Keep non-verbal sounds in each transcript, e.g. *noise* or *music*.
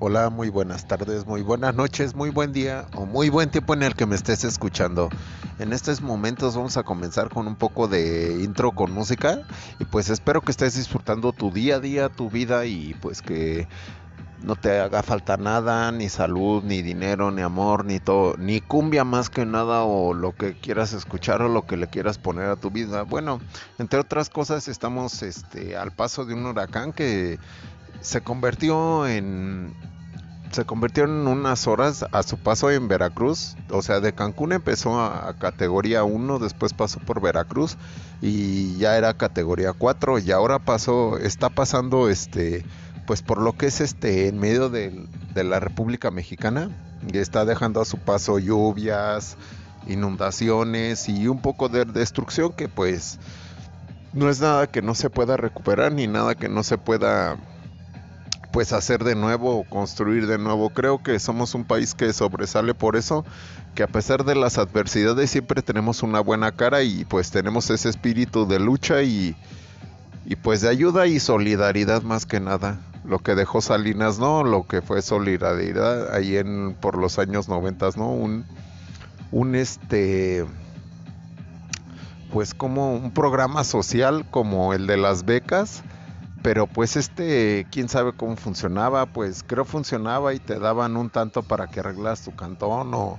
Hola, muy buenas tardes, muy buenas noches, muy buen día o muy buen tiempo en el que me estés escuchando. En estos momentos vamos a comenzar con un poco de intro con música y pues espero que estés disfrutando tu día a día, tu vida y pues que no te haga falta nada, ni salud, ni dinero, ni amor, ni todo, ni cumbia más que nada o lo que quieras escuchar o lo que le quieras poner a tu vida. Bueno, entre otras cosas estamos este al paso de un huracán que se convirtió en se convirtió en unas horas a su paso en Veracruz. O sea, de Cancún empezó a, categoría 1, después pasó por Veracruz y ya era categoría 4 y ahora pasó, está pasando este, pues por lo que es este, en medio de, de la República Mexicana y está dejando a su paso lluvias, inundaciones y un poco de destrucción que pues no es nada que no se pueda recuperar ni nada que no se pueda pues hacer de nuevo construir de nuevo. Creo que somos un país que sobresale por eso, que a pesar de las adversidades siempre tenemos una buena cara y pues tenemos ese espíritu de lucha y, y pues de ayuda y solidaridad más que nada. Lo que dejó Salinas, ¿no? Lo que fue solidaridad ahí en por los años noventas, ¿no? Un, un este pues como un programa social como el de las becas pero pues este, quién sabe cómo funcionaba, pues creo funcionaba y te daban un tanto para que arreglas tu cantón o,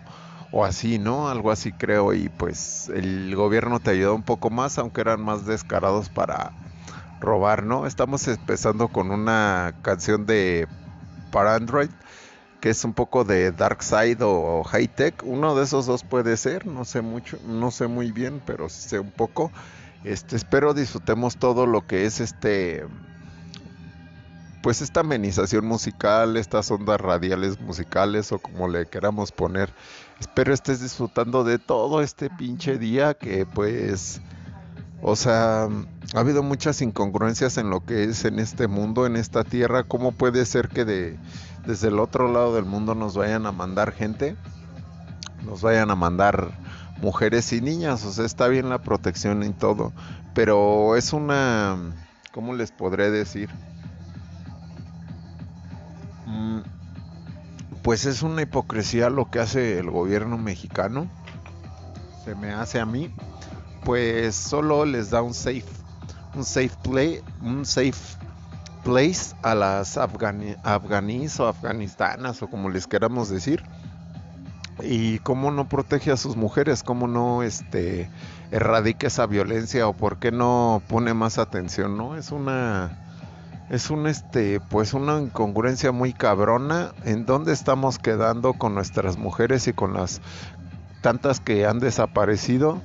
o así, ¿no? Algo así creo y pues el gobierno te ayudó un poco más, aunque eran más descarados para robar, ¿no? Estamos empezando con una canción de para Android que es un poco de Dark Side o High Tech, uno de esos dos puede ser, no sé mucho, no sé muy bien, pero sí sé un poco. Este, espero disfrutemos todo lo que es este pues esta amenización musical, estas ondas radiales musicales o como le queramos poner. Espero estés disfrutando de todo este pinche día que pues, o sea, ha habido muchas incongruencias en lo que es en este mundo, en esta tierra. ¿Cómo puede ser que de, desde el otro lado del mundo nos vayan a mandar gente? Nos vayan a mandar mujeres y niñas, o sea, está bien la protección y todo, pero es una, ¿cómo les podré decir? Mm, pues es una hipocresía lo que hace el gobierno mexicano. Se me hace a mí. Pues solo les da un safe, un safe play, un safe place a las afganíes o afganistanas o como les queramos decir. Y cómo no protege a sus mujeres, cómo no este erradica esa violencia o por qué no pone más atención, ¿no? Es una es un este pues una incongruencia muy cabrona en dónde estamos quedando con nuestras mujeres y con las tantas que han desaparecido.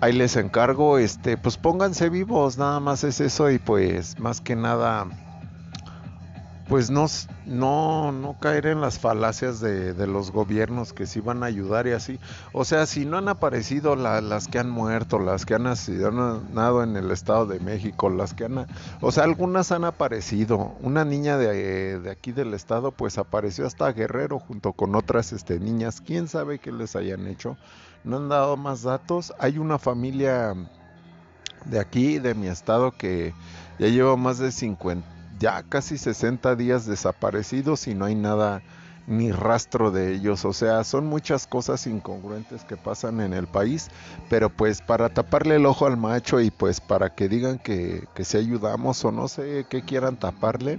Ahí les encargo este pues pónganse vivos nada más es eso y pues más que nada pues no, no, no caer en las falacias de, los gobiernos que sí van a ayudar y así. O sea, si no han aparecido las que han muerto, las que han nacido en el Estado de México, las que han... O sea, algunas han aparecido. Una niña de, de aquí del Estado pues apareció hasta Guerrero junto con otras este, niñas. ¿Quién sabe qué les hayan hecho? No han dado más datos. Hay una familia de aquí, de mi estado, que ya lleva más de 50 ya casi 60 días desaparecidos y no hay nada ni rastro de ellos. O sea, son muchas cosas incongruentes que pasan en el país, pero pues para taparle el ojo al macho y pues para que digan que, que si ayudamos o no sé qué quieran taparle.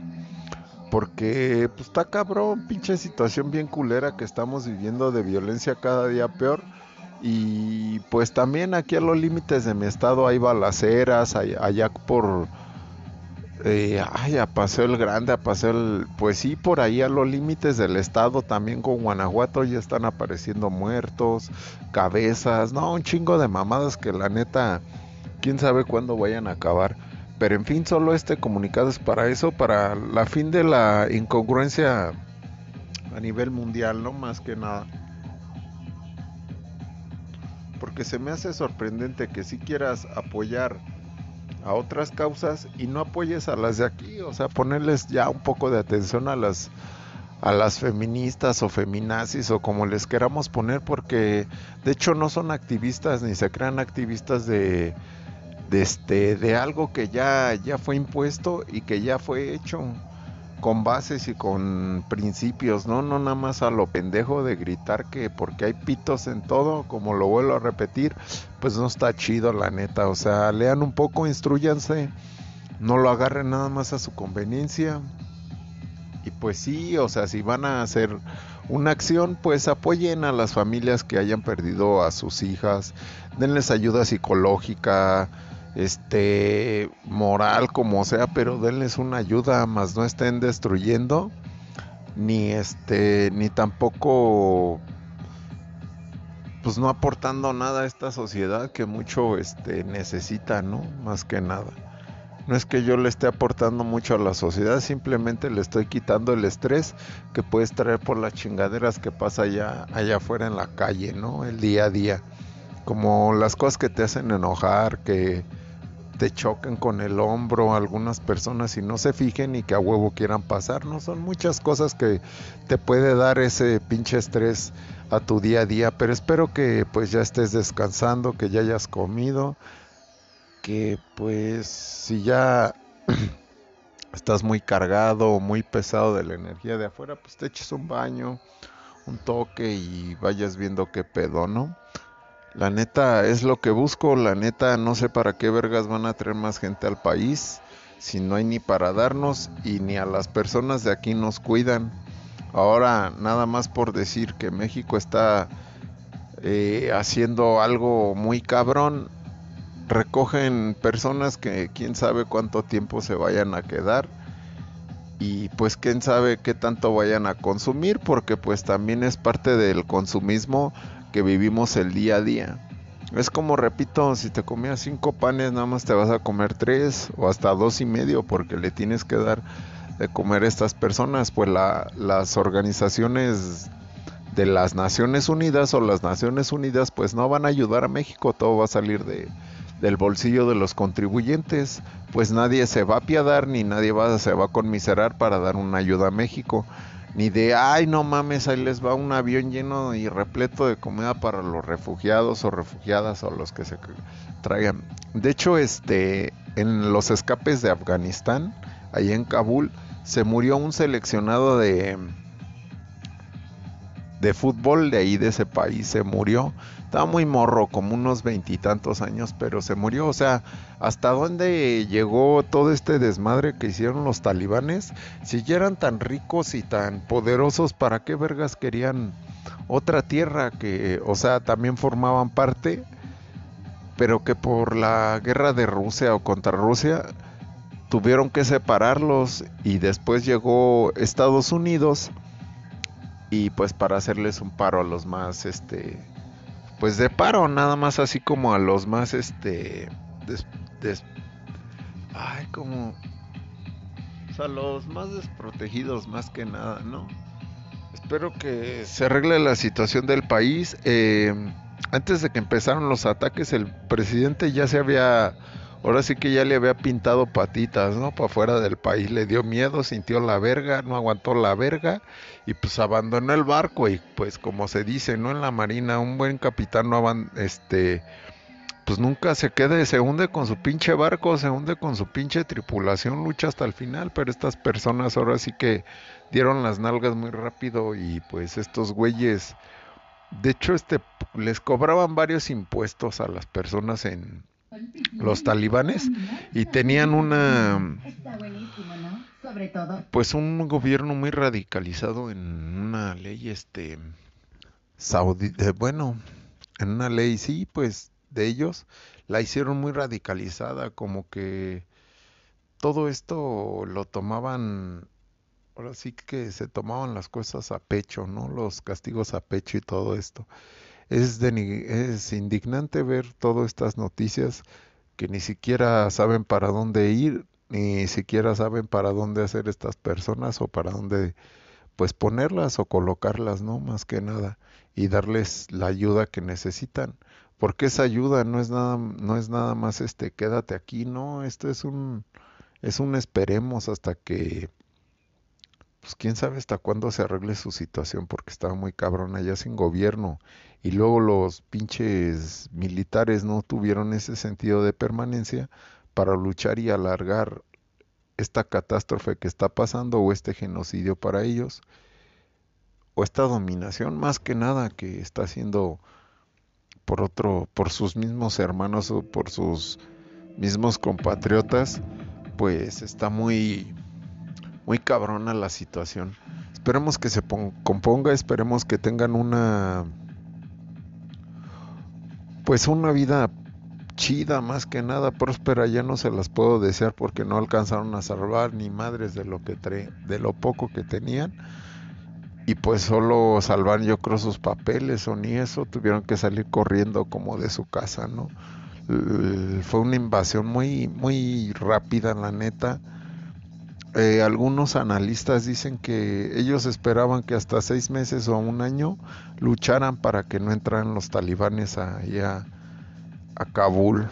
Porque pues está cabrón, pinche situación bien culera que estamos viviendo de violencia cada día peor. Y pues también aquí a los límites de mi estado hay balaceras, allá por eh, ay, a Paseo el Grande, a Paseo el... Pues sí, por ahí a los límites del estado, también con Guanajuato ya están apareciendo muertos, cabezas, no, un chingo de mamadas que la neta, quién sabe cuándo vayan a acabar. Pero en fin, solo este comunicado es para eso, para la fin de la incongruencia a nivel mundial, no más que nada. Porque se me hace sorprendente que si quieras apoyar a otras causas y no apoyes a las de aquí, o sea, ponerles ya un poco de atención a las a las feministas o feminazis o como les queramos poner porque de hecho no son activistas ni se crean activistas de de este de algo que ya ya fue impuesto y que ya fue hecho. Con bases y con principios, ¿no? No nada más a lo pendejo de gritar que porque hay pitos en todo, como lo vuelvo a repetir, pues no está chido la neta. O sea, lean un poco, instruyanse, no lo agarren nada más a su conveniencia. Y pues sí, o sea, si van a hacer una acción, pues apoyen a las familias que hayan perdido a sus hijas, denles ayuda psicológica, este moral como sea, pero denles una ayuda, más no estén destruyendo ni este ni tampoco pues no aportando nada a esta sociedad que mucho este necesita, ¿no? Más que nada. No es que yo le esté aportando mucho a la sociedad, simplemente le estoy quitando el estrés que puedes traer por las chingaderas que pasa allá, allá afuera en la calle, ¿no? El día a día. Como las cosas que te hacen enojar, que, te choquen con el hombro algunas personas y no se fijen y que a huevo quieran pasar, ¿no? Son muchas cosas que te puede dar ese pinche estrés a tu día a día, pero espero que pues ya estés descansando, que ya hayas comido, que pues si ya *clears throat* estás muy cargado o muy pesado de la energía de afuera, pues te eches un baño, un toque y vayas viendo qué pedo, ¿no? La neta es lo que busco, la neta no sé para qué vergas van a traer más gente al país si no hay ni para darnos y ni a las personas de aquí nos cuidan. Ahora nada más por decir que México está eh, haciendo algo muy cabrón, recogen personas que quién sabe cuánto tiempo se vayan a quedar y pues quién sabe qué tanto vayan a consumir porque pues también es parte del consumismo que vivimos el día a día. Es como repito, si te comías cinco panes, nada más te vas a comer tres o hasta dos y medio porque le tienes que dar de comer a estas personas. Pues la, las organizaciones de las Naciones Unidas o las Naciones Unidas pues no van a ayudar a México, todo va a salir de, del bolsillo de los contribuyentes, pues nadie se va a apiadar ni nadie se va a conmiserar para dar una ayuda a México ni de, ay, no mames, ahí les va un avión lleno y repleto de comida para los refugiados o refugiadas o los que se traigan. De hecho, este, en los escapes de Afganistán, ahí en Kabul, se murió un seleccionado de de fútbol de ahí de ese país se murió estaba muy morro, como unos veintitantos años, pero se murió. O sea, ¿hasta dónde llegó todo este desmadre que hicieron los talibanes? Si ya eran tan ricos y tan poderosos, ¿para qué vergas querían otra tierra que, o sea, también formaban parte, pero que por la guerra de Rusia o contra Rusia tuvieron que separarlos y después llegó Estados Unidos y pues para hacerles un paro a los más este pues de paro, nada más así como a los más, este, ay, como, o los más desprotegidos más que nada, ¿no? Espero que se arregle la situación del país. Eh, antes de que empezaron los ataques, el presidente ya se había ahora sí que ya le había pintado patitas, ¿no? Para fuera del país, le dio miedo, sintió la verga, no aguantó la verga y pues abandonó el barco y pues como se dice, ¿no? En la marina, un buen capitán no este pues nunca se queda, se hunde con su pinche barco, se hunde con su pinche tripulación, lucha hasta el final, pero estas personas ahora sí que dieron las nalgas muy rápido y pues estos güeyes, de hecho este les cobraban varios impuestos a las personas en los talibanes y tenían una pues un gobierno muy radicalizado en una ley este saudí bueno en una ley sí pues de ellos la hicieron muy radicalizada como que todo esto lo tomaban ahora sí que se tomaban las cosas a pecho no los castigos a pecho y todo esto es, es indignante ver todas estas noticias que ni siquiera saben para dónde ir, ni siquiera saben para dónde hacer estas personas o para dónde pues ponerlas o colocarlas, ¿no? Más que nada y darles la ayuda que necesitan, porque esa ayuda no es nada no es nada más este quédate aquí, no, esto es un es un esperemos hasta que pues quién sabe hasta cuándo se arregle su situación porque estaba muy cabrona ya sin gobierno. Y luego los pinches militares no tuvieron ese sentido de permanencia para luchar y alargar esta catástrofe que está pasando o este genocidio para ellos o esta dominación más que nada que está haciendo por otro por sus mismos hermanos o por sus mismos compatriotas pues está muy muy cabrona la situación. Esperemos que se componga esperemos que tengan una pues una vida chida más que nada. Próspera ya no se las puedo desear porque no alcanzaron a salvar ni madres de lo que de lo poco que tenían. Y pues solo salvar yo creo sus papeles o ni eso. Tuvieron que salir corriendo como de su casa no fue una invasión muy muy rápida la neta eh, algunos analistas dicen que ellos esperaban que hasta seis meses o un año lucharan para que no entraran los talibanes allá a Kabul.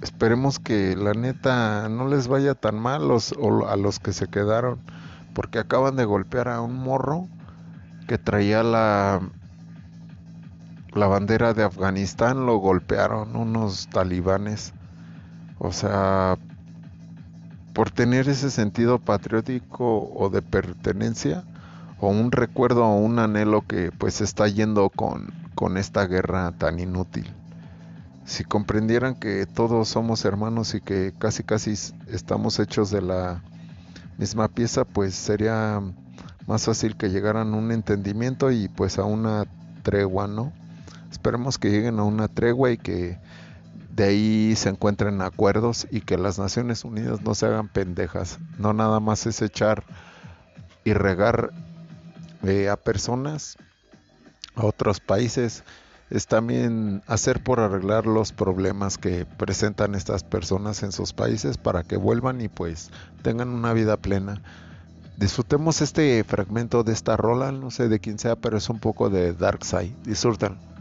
Esperemos que la neta no les vaya tan mal los, a los que se quedaron, porque acaban de golpear a un morro que traía la, la bandera de Afganistán, lo golpearon unos talibanes. O sea, por tener ese sentido patriótico o de pertenencia o un recuerdo o un anhelo que pues está yendo con, con esta guerra tan inútil. Si comprendieran que todos somos hermanos y que casi casi estamos hechos de la misma pieza, pues sería más fácil que llegaran a un entendimiento y pues a una tregua, ¿no? Esperemos que lleguen a una tregua y que de ahí se encuentren acuerdos y que las Naciones Unidas no se hagan pendejas. No nada más es echar y regar eh, a personas, a otros países, es también hacer por arreglar los problemas que presentan estas personas en sus países para que vuelvan y pues tengan una vida plena. Disfrutemos este fragmento de esta rola, no sé de quién sea, pero es un poco de Dark Side. Disfrutan.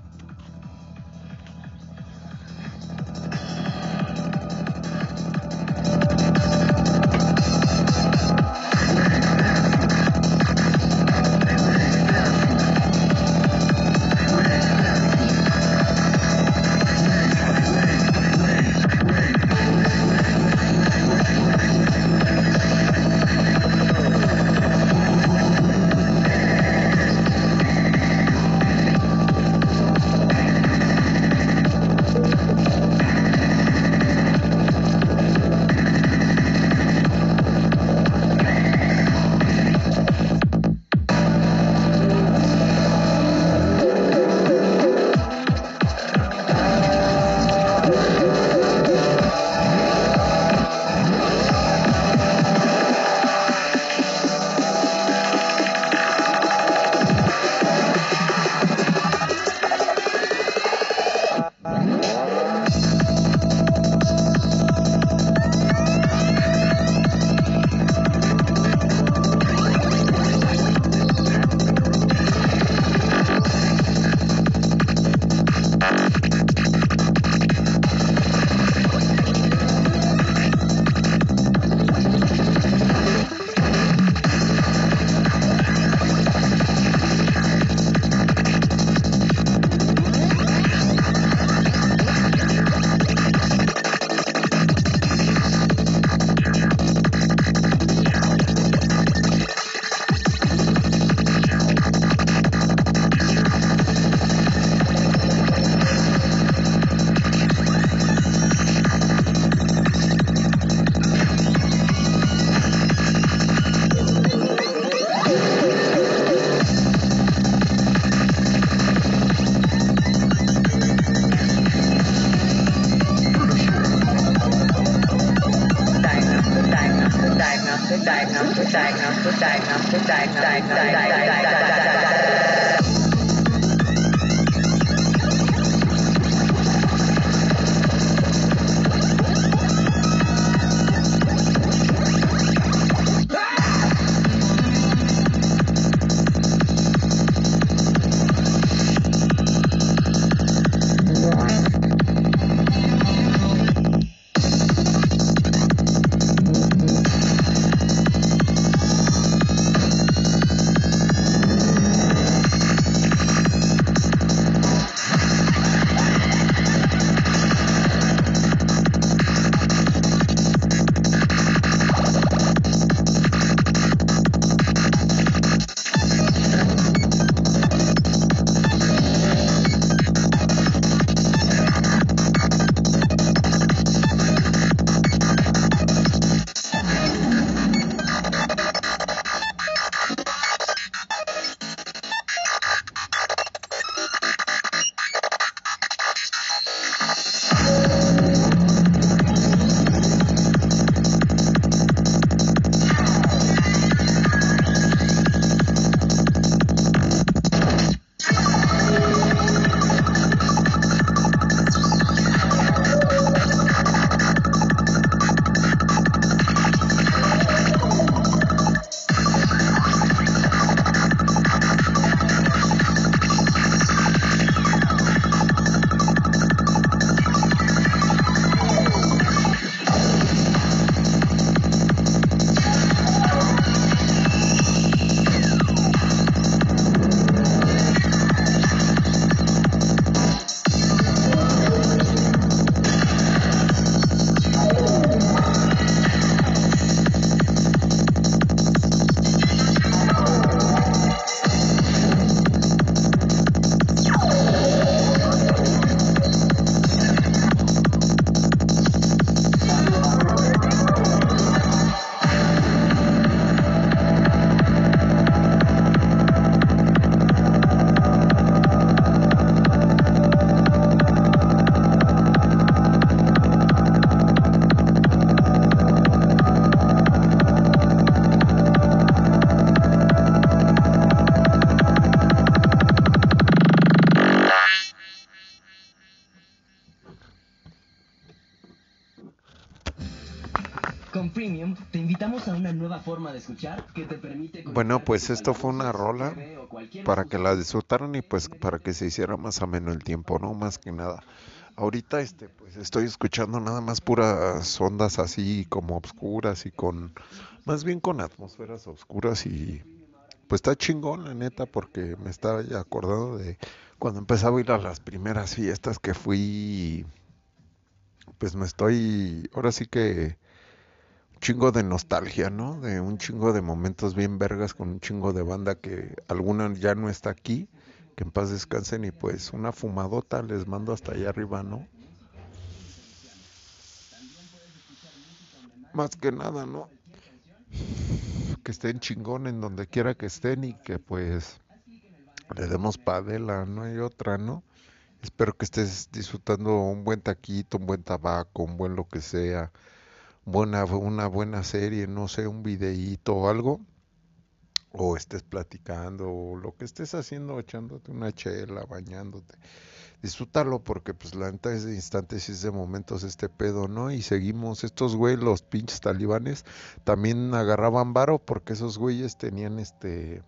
Escuchar que te permite Bueno, pues esto fue una rola para que la disfrutaran y pues para que se hiciera más ameno el tiempo, ¿no? Más que nada. Ahorita este pues estoy escuchando nada más puras ondas así como obscuras y con más bien con atmósferas oscuras y pues está chingón la neta porque me estaba ya acordando de cuando empezaba a ir a las primeras fiestas que fui pues me estoy ahora sí que chingo de nostalgia, ¿no? De un chingo de momentos bien vergas con un chingo de banda que alguna ya no está aquí que en paz descansen y pues una fumadota les mando hasta allá arriba, ¿no? Más que nada, ¿no? Que estén chingón en donde quiera que estén y que pues le demos padela, no hay otra, ¿no? Espero que estés disfrutando un buen taquito, un buen tabaco, un buen lo que sea, buena, una buena serie, no sé, un videíto o algo o estés platicando o lo que estés haciendo, echándote una chela, bañándote. Disfrútalo porque pues la neta es de instantes y es de momentos este pedo, ¿no? Y seguimos, estos güeyes, los pinches talibanes, también agarraban varo porque esos güeyes tenían este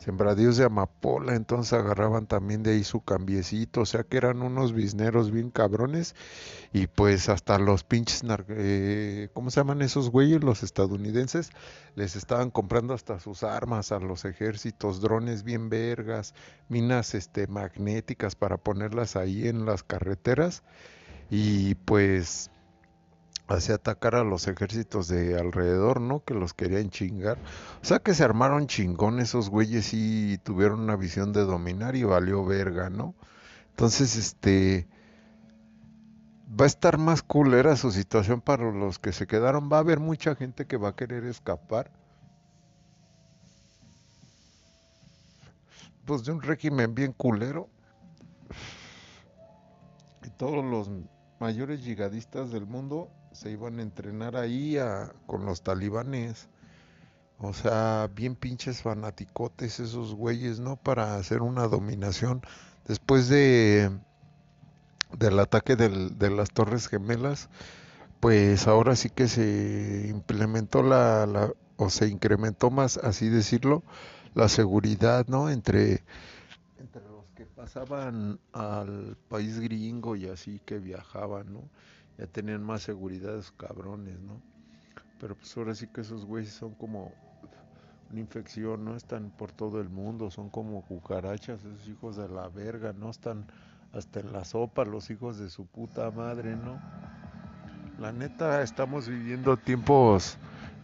sembradíos de amapola, entonces agarraban también de ahí su cambiecito, o sea que eran unos bisneros bien cabrones y pues hasta los pinches, eh, ¿cómo se llaman esos güeyes? Los estadounidenses les estaban comprando hasta sus armas a los ejércitos, drones bien vergas, minas este magnéticas para ponerlas ahí en las carreteras y pues hacia atacar a los ejércitos de alrededor, ¿no? Que los querían chingar. O sea que se armaron chingón esos güeyes y tuvieron una visión de dominar y valió verga, ¿no? Entonces, este va a estar más culera su situación para los que se quedaron. Va a haber mucha gente que va a querer escapar. Pues de un régimen bien culero. Y todos los mayores yigadistas del mundo se iban a entrenar ahí con los talibanes. O sea, bien pinches fanaticotes esos güeyes, ¿no? Para hacer una dominación. Después de del ataque de las Torres Gemelas, pues ahora sí que se implementó la, o se incrementó más, así decirlo, la seguridad, ¿no? Entre, entre los que pasaban al país gringo y así que viajaban, ¿no? Ya tenían más seguridad esos cabrones, ¿no? Pero pues ahora sí que esos güeyes son como una infección, ¿no? Están por todo el mundo, son como cucarachas, esos hijos de la verga, ¿no? Están hasta en la sopa los hijos de su puta madre, ¿no? La neta, estamos viviendo tiempos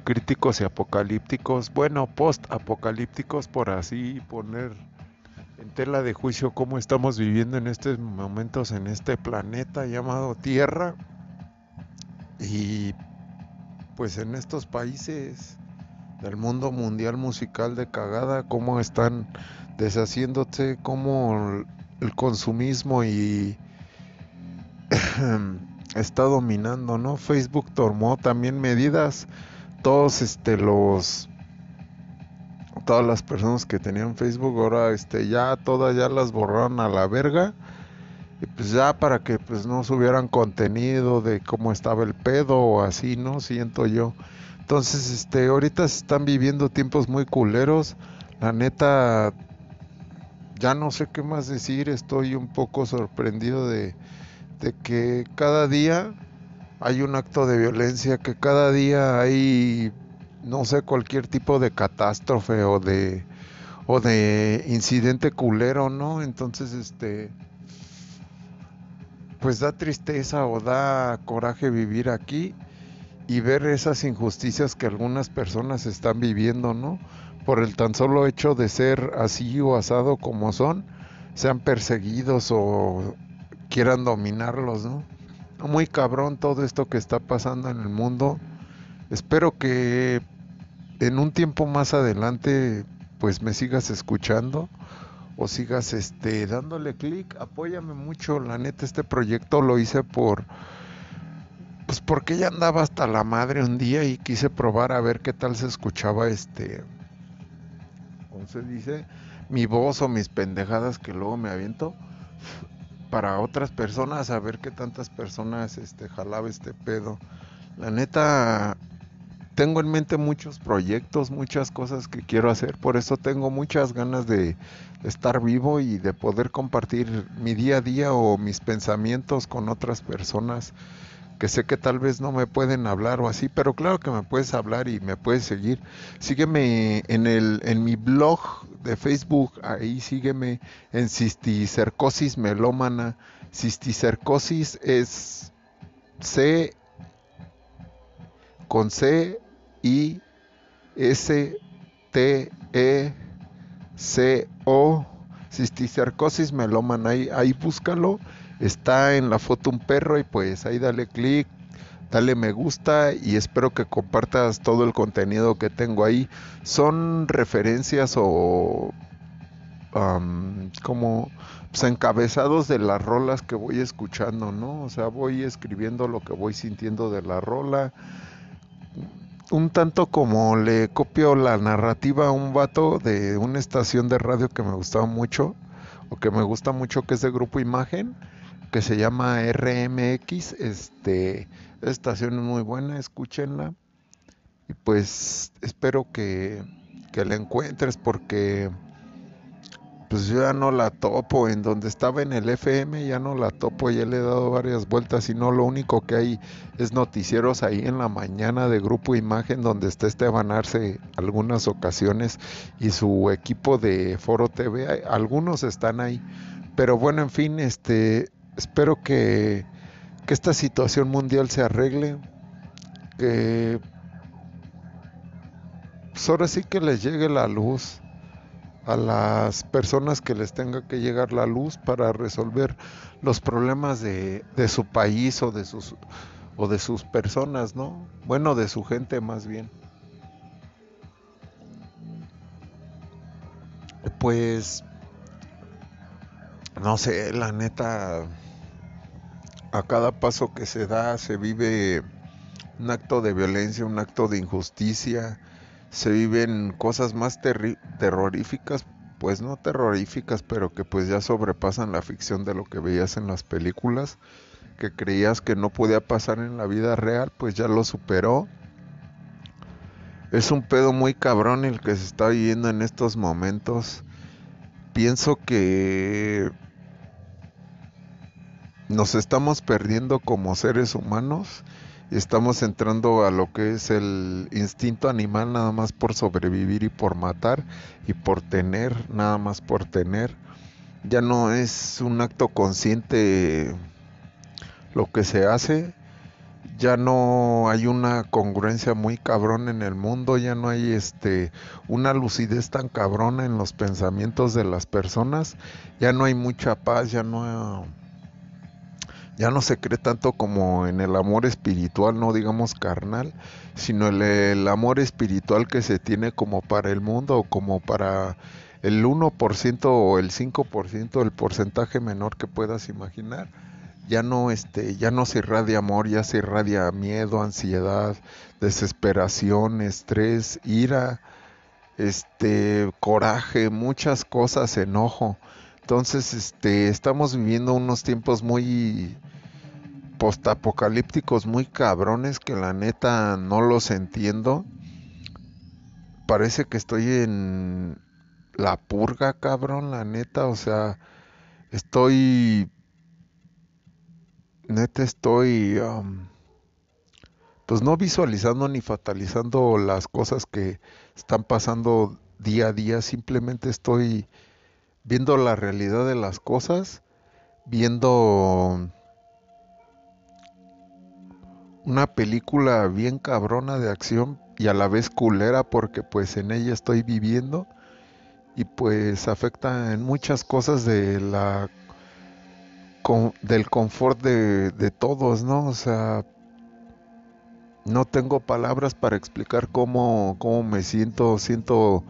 críticos y apocalípticos, bueno, post-apocalípticos, por así poner en tela de juicio cómo estamos viviendo en estos momentos en este planeta llamado Tierra. Y pues en estos países del mundo mundial musical de cagada, cómo están deshaciéndose, cómo el consumismo y *clears throat* está dominando, ¿no? Facebook tomó también medidas, todos este los todas las personas que tenían Facebook ahora este ya todas ya las borraron a la verga y pues ya para que pues no subieran contenido de cómo estaba el pedo o así, ¿no? Siento yo. Entonces, este, ahorita se están viviendo tiempos muy culeros. La neta, ya no sé qué más decir. Estoy un poco sorprendido de, de que cada día hay un acto de violencia, que cada día hay, no sé, cualquier tipo de catástrofe o de, o de incidente culero, ¿no? Entonces, este pues da tristeza o da coraje vivir aquí y ver esas injusticias que algunas personas están viviendo, ¿no? Por el tan solo hecho de ser así o asado como son, sean perseguidos o quieran dominarlos, ¿no? Muy cabrón todo esto que está pasando en el mundo. Espero que en un tiempo más adelante pues me sigas escuchando o sigas este dándole clic, apóyame mucho, la neta este proyecto lo hice por pues porque ya andaba hasta la madre un día y quise probar a ver qué tal se escuchaba este ¿cómo se dice? mi voz o mis pendejadas que luego me aviento para otras personas a ver qué tantas personas este jalaba este pedo. La neta tengo en mente muchos proyectos, muchas cosas que quiero hacer, por eso tengo muchas ganas de estar vivo y de poder compartir mi día a día o mis pensamientos con otras personas que sé que tal vez no me pueden hablar o así, pero claro que me puedes hablar y me puedes seguir. Sígueme en el en mi blog de Facebook, ahí sígueme en cisticercosis melómana. Cisticercosis es C con C I S T E C O cisticercosis melómana ahí, ahí búscalo está en la foto un perro y pues ahí dale clic, dale me gusta y espero que compartas todo el contenido que tengo ahí. Son referencias o como pues, encabezados de las rolas que voy escuchando, ¿no? O sea, voy escribiendo lo que voy sintiendo de la rola. Un tanto como le copio la narrativa a un vato de una estación de radio que me gustaba mucho, o que me gusta mucho, que es de Grupo Imagen que se llama RMX. Este, estación es muy buena, escúchenla. Y pues espero que, que la encuentres porque pues yo ya no la topo. En donde estaba en el FM ya no la topo, ya le he dado varias vueltas y no lo único que hay es noticieros ahí en la mañana de Grupo Imagen donde está Esteban Arce algunas ocasiones y su equipo de Foro TV, algunos están ahí. Pero bueno, en fin, este espero que, esta situación mundial se arregle, que pues ahora sí que les llegue la luz a las personas que les tenga que llegar la luz para resolver los problemas de, de su país o de sus o de sus personas, ¿no? Bueno, de su gente más bien. Pues no sé, la neta a cada paso que se da se vive un acto de violencia, un acto de injusticia, se viven cosas más terroríficas, pues no terroríficas, pero que pues ya sobrepasan la ficción de lo que veías en las películas, que creías que no podía pasar en la vida real, pues ya lo superó. Es un pedo muy cabrón el que se está viviendo en estos momentos. Pienso que nos estamos perdiendo como seres humanos estamos entrando a lo que es el instinto animal nada más por sobrevivir y por matar y por tener, nada más por tener. Ya no es un acto consciente lo que se hace, ya no hay una congruencia muy cabrón en el mundo, ya no hay este una lucidez tan cabrona en los pensamientos de las personas, ya no hay mucha paz, ya no ya no se cree tanto como en el amor espiritual, no digamos carnal, sino el, amor espiritual que se tiene como para el mundo como para el 1% o el 5%, el porcentaje menor que puedas imaginar. Ya no este ya no se irradia amor, ya se irradia miedo, ansiedad, desesperación, estrés, ira, este coraje, muchas cosas, enojo. Entonces, este, estamos viviendo unos tiempos muy postapocalípticos, muy cabrones que la neta no los entiendo. Parece que estoy en la purga, cabrón, la neta, o sea, estoy neta estoy um, pues no visualizando ni fatalizando las cosas que están pasando día a día, simplemente estoy viendo la realidad de las cosas, viendo una película bien cabrona de acción y a la vez culera porque pues en ella estoy viviendo y pues afecta en muchas cosas de la del confort de, de todos, ¿no? O sea, no tengo palabras para explicar cómo, cómo me siento, siento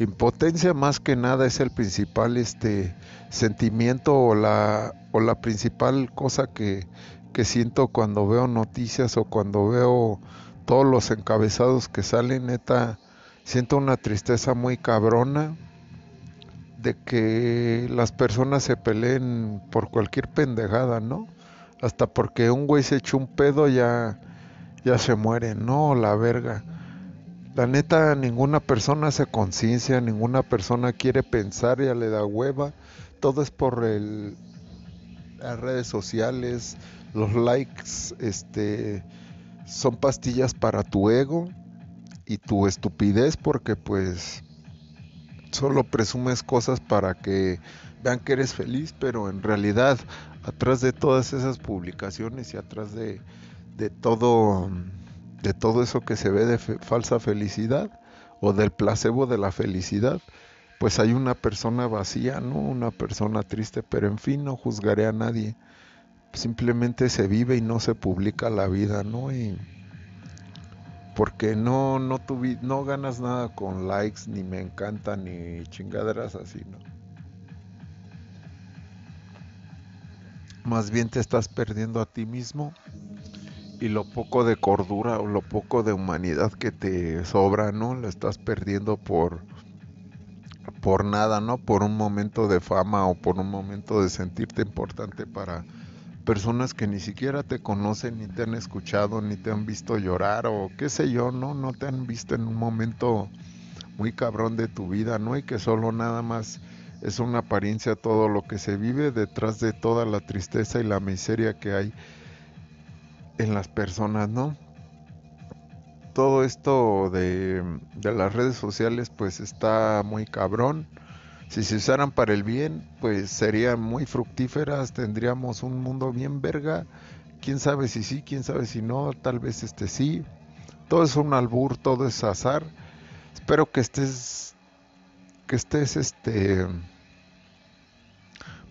impotencia más que nada es el principal este sentimiento o la o la principal cosa que, que siento cuando veo noticias o cuando veo todos los encabezados que salen neta siento una tristeza muy cabrona de que las personas se peleen por cualquier pendejada, ¿no? Hasta porque un güey se echó un pedo ya ya se muere, no, la verga La neta, ninguna persona hace conciencia, ninguna persona quiere pensar, ya le da hueva. Todo es por el, las redes sociales, los likes, este, son pastillas para tu ego y tu estupidez porque pues solo presumes cosas para que vean que eres feliz, pero en realidad atrás de todas esas publicaciones y atrás de, de todo de todo eso que se ve de falsa felicidad o del placebo de la felicidad, pues hay una persona vacía, ¿no? Una persona triste, pero en fin, no juzgaré a nadie. Simplemente se vive y no se publica la vida, ¿no? Y porque no no no ganas nada con likes ni me encanta ni chingaderas así, ¿no? Más bien te estás perdiendo a ti mismo y lo poco de cordura o lo poco de humanidad que te sobra, ¿no? Lo estás perdiendo por por nada, ¿no? Por un momento de fama o por un momento de sentirte importante para personas que ni siquiera te conocen, ni te han escuchado, ni te han visto llorar o qué sé yo, ¿no? No te han visto en un momento muy cabrón de tu vida, ¿no? Y que solo nada más es una apariencia todo lo que se vive detrás de toda la tristeza y la miseria que hay en las personas, ¿no? Todo esto de, de las redes sociales pues está muy cabrón. Si se usaran para el bien, pues serían muy fructíferas, tendríamos un mundo bien verga. Quién sabe si sí, quién sabe si no, tal vez este sí. Todo es un albur, todo es azar. Espero que estés que estés este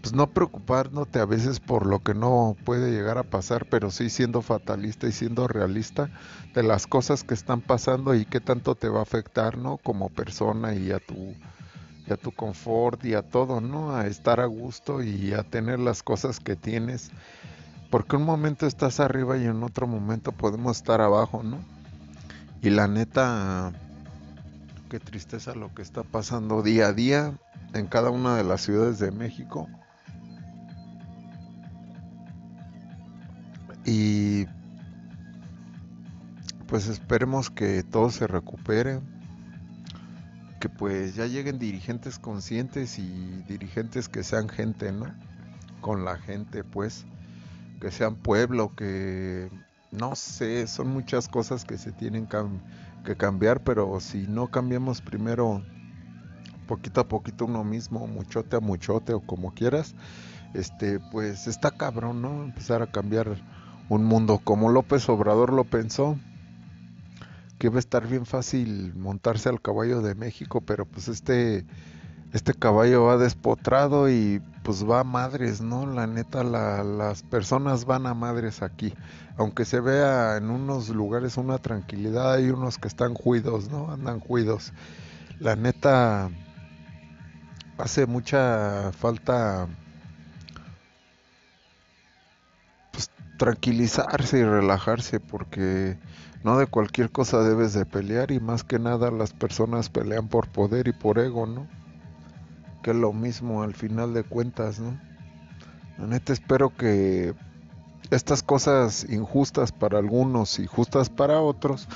pues no preocupándote a veces por lo que no puede llegar a pasar, pero sí siendo fatalista y siendo realista de las cosas que están pasando y qué tanto te va a afectar, ¿no? Como persona y a tu y a tu confort y a todo, ¿no? A estar a gusto y a tener las cosas que tienes. Porque un momento estás arriba y en otro momento podemos estar abajo, ¿no? Y la neta, qué tristeza lo que está pasando día a día en cada una de las ciudades de México. Y pues esperemos que todo se recupere, que pues ya lleguen dirigentes conscientes y dirigentes que sean gente, ¿no? Con la gente, pues, que sean pueblo, que no sé, son muchas cosas que se tienen que cambiar, pero si no cambiamos primero poquito a poquito uno mismo, muchote a muchote o como quieras, este, pues está cabrón, ¿no? Empezar a cambiar un mundo como López Obrador lo pensó, que va a estar bien fácil montarse al caballo de México, pero pues este este caballo va despotrado y pues va a madres, ¿no? La neta, las personas van a madres aquí. Aunque se vea en unos lugares una tranquilidad, hay unos que están juidos, ¿no? Andan juidos. La neta, hace mucha falta tranquilizarse y relajarse porque no de cualquier cosa debes de pelear y más que nada las personas pelean por poder y por ego, ¿no? Que es lo mismo al final de cuentas, ¿no? La neta espero que estas cosas injustas para algunos y justas para otros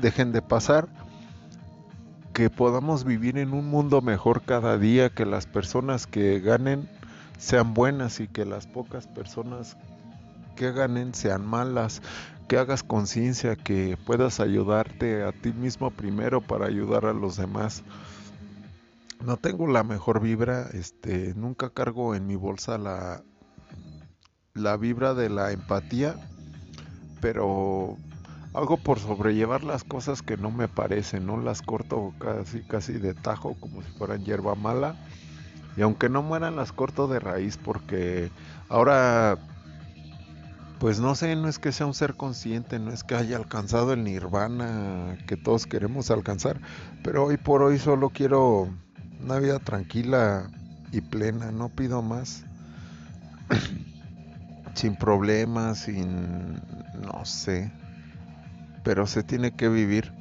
dejen de pasar, que podamos vivir en un mundo mejor cada día, que las personas que ganen sean buenas y que las pocas personas que ganen sean malas, que hagas conciencia, que puedas ayudarte a ti mismo primero para ayudar a los demás. No tengo la mejor vibra, este, nunca cargo en mi bolsa la, la vibra de la empatía, pero hago por sobrellevar las cosas que no me parecen, no las corto casi casi de tajo como si fueran hierba mala. Y aunque no mueran las corto de raíz porque ahora pues no sé, no es que sea un ser consciente, no es que haya alcanzado el nirvana que todos queremos alcanzar, pero hoy por hoy solo quiero una vida tranquila y plena, no pido más, *coughs* sin problemas, sin, no sé, pero se tiene que vivir.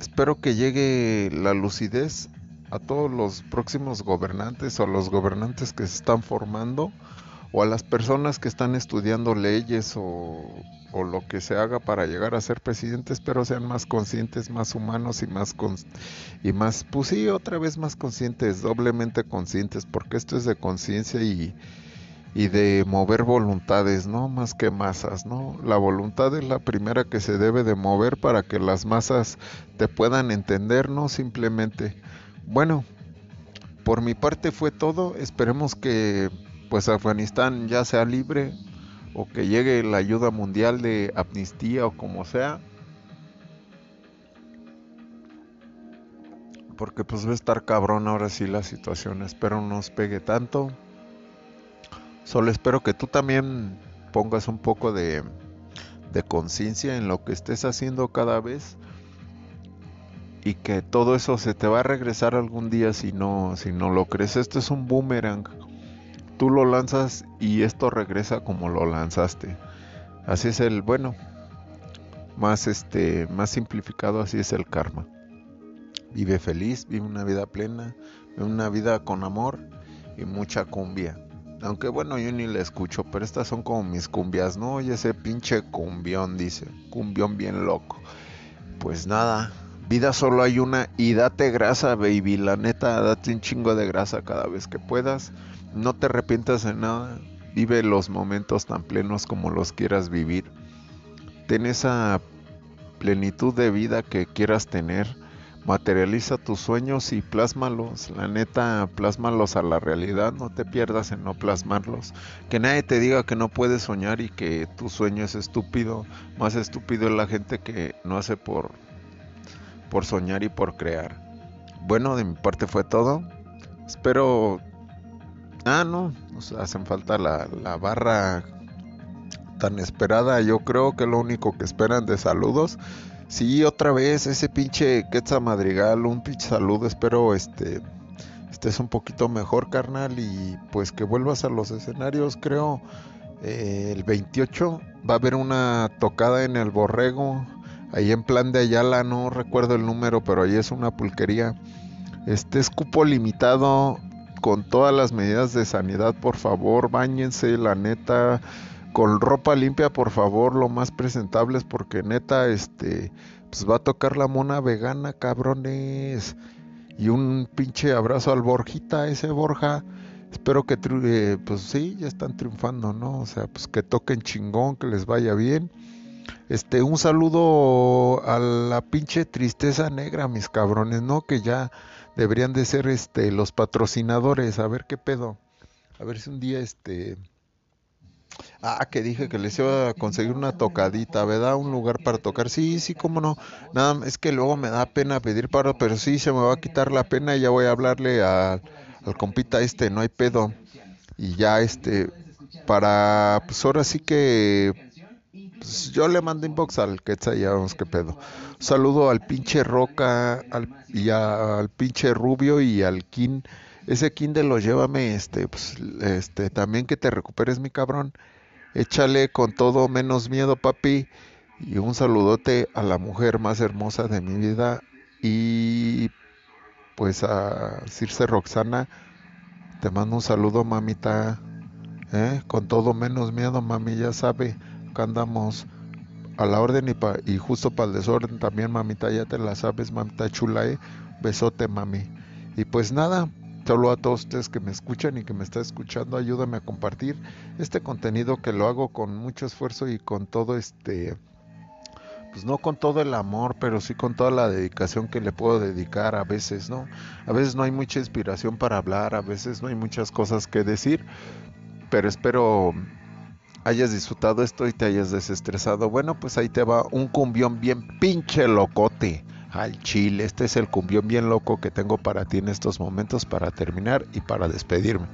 Espero que llegue la lucidez a todos los próximos gobernantes o los gobernantes que se están formando o a las personas que están estudiando leyes o, o lo que se haga para llegar a ser presidentes, pero sean más conscientes, más humanos y más y más, pues sí, otra vez más conscientes, doblemente conscientes, porque esto es de conciencia y, y de mover voluntades, ¿no? Más que masas, ¿no? La voluntad es la primera que se debe de mover para que las masas te puedan entender, no simplemente. Bueno, por mi parte fue todo. Esperemos que pues Afganistán ya sea libre o que llegue la ayuda mundial de amnistía o como sea. Porque pues va a estar cabrón ahora sí la situación. Espero no nos pegue tanto. Solo espero que tú también pongas un poco de, de conciencia en lo que estés haciendo cada vez y que todo eso se te va a regresar algún día si no si no lo crees. Esto es un boomerang. Tú lo lanzas y esto regresa como lo lanzaste. Así es el bueno. Más este más simplificado así es el karma. Vive feliz, vive una vida plena, vive una vida con amor y mucha cumbia. Aunque bueno, yo ni la escucho, pero estas son como mis cumbias, ¿no? Oye, ese pinche cumbión, dice. Cumbión bien loco. Pues nada, vida solo hay una y date grasa, baby. La neta, date un chingo de grasa cada vez que puedas. No te arrepientas de nada. Vive los momentos tan plenos como los quieras vivir. Ten esa plenitud de vida que quieras tener materializa tus sueños y plásmalos, la neta, plásmalos a la realidad, no te pierdas en no plasmarlos, que nadie te diga que no puedes soñar y que tu sueño es estúpido, más estúpido es la gente que no hace por por soñar y por crear. Bueno, de mi parte fue todo. Espero Ah, no, nos hacen falta la, la barra tan esperada. Yo creo que lo único que esperan de saludos Sí, otra vez ese pinche Quetzal Madrigal, un pinche saludo, espero este estés un poquito mejor, carnal, y pues que vuelvas a los escenarios, creo, eh, el 28 va a haber una tocada en el Borrego, ahí en plan de Ayala, no recuerdo el número, pero ahí es una pulquería. Este es cupo limitado, con todas las medidas de sanidad, por favor, bañense, la neta, con ropa limpia, por favor, lo más presentables, porque neta, este, pues va a tocar la mona vegana, cabrones. Y un pinche abrazo al Borjita, ese Borja. Espero que, eh, pues sí, ya están triunfando, ¿no? O sea, pues que toquen chingón, que les vaya bien. Este, un saludo a la pinche tristeza negra, mis cabrones, ¿no? Que ya deberían de ser, este, los patrocinadores. A ver qué pedo. A ver si un día, este, Ah, que dije que les iba a conseguir una tocadita, ¿verdad? Un lugar para tocar. Sí, sí, cómo no. Nada, es que luego me da pena pedir paro, pero sí se me va a quitar la pena y ya voy a hablarle al compita este, no hay pedo. Y ya este, para, pues ahora sí que, pues yo le mando inbox al Quetzal y ya vemos qué pedo. saludo al pinche Roca al, y al pinche Rubio y al Kin ese Kindle lo llévame, este, pues, este, también que te recuperes, mi cabrón. Échale con todo menos miedo, papi. Y un saludote a la mujer más hermosa de mi vida. Y pues a Circe Roxana, te mando un saludo, mamita. ¿Eh? Con todo menos miedo, mami, ya sabe andamos a la orden y, y justo para el desorden también, mamita, ya te la sabes, mamita chula, ¿eh? Besote, mami. Y pues nada, Solo a todos ustedes que me escuchan y que me están escuchando, ayúdame a compartir este contenido que lo hago con mucho esfuerzo y con todo este, pues no con todo el amor, pero sí con toda la dedicación que le puedo dedicar a veces, ¿no? A veces no hay mucha inspiración para hablar, a veces no hay muchas cosas que decir, pero espero hayas disfrutado esto y te hayas desestresado. Bueno, pues ahí te va un cumbión bien pinche locote al chile. Este es el cumbión bien loco que tengo para ti en estos momentos para terminar y para despedirme.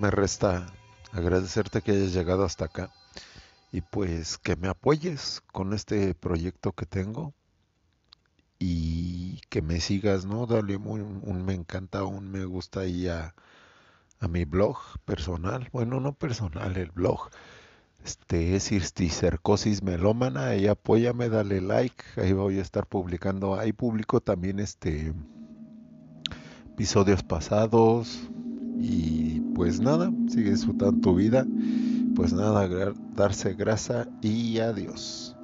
Me resta agradecerte que hayas llegado hasta acá y pues que me apoyes con este proyecto que tengo y que me sigas, ¿no? Dale un, un me encanta, un me gusta ahí a, a mi blog personal, bueno, no personal, el blog. Este es Cercosis Melómana, ahí apóyame, dale like, ahí voy a estar publicando, ahí publico también este episodios pasados y pues nada, sigue disfrutando tu vida, pues nada, darse grasa y adiós.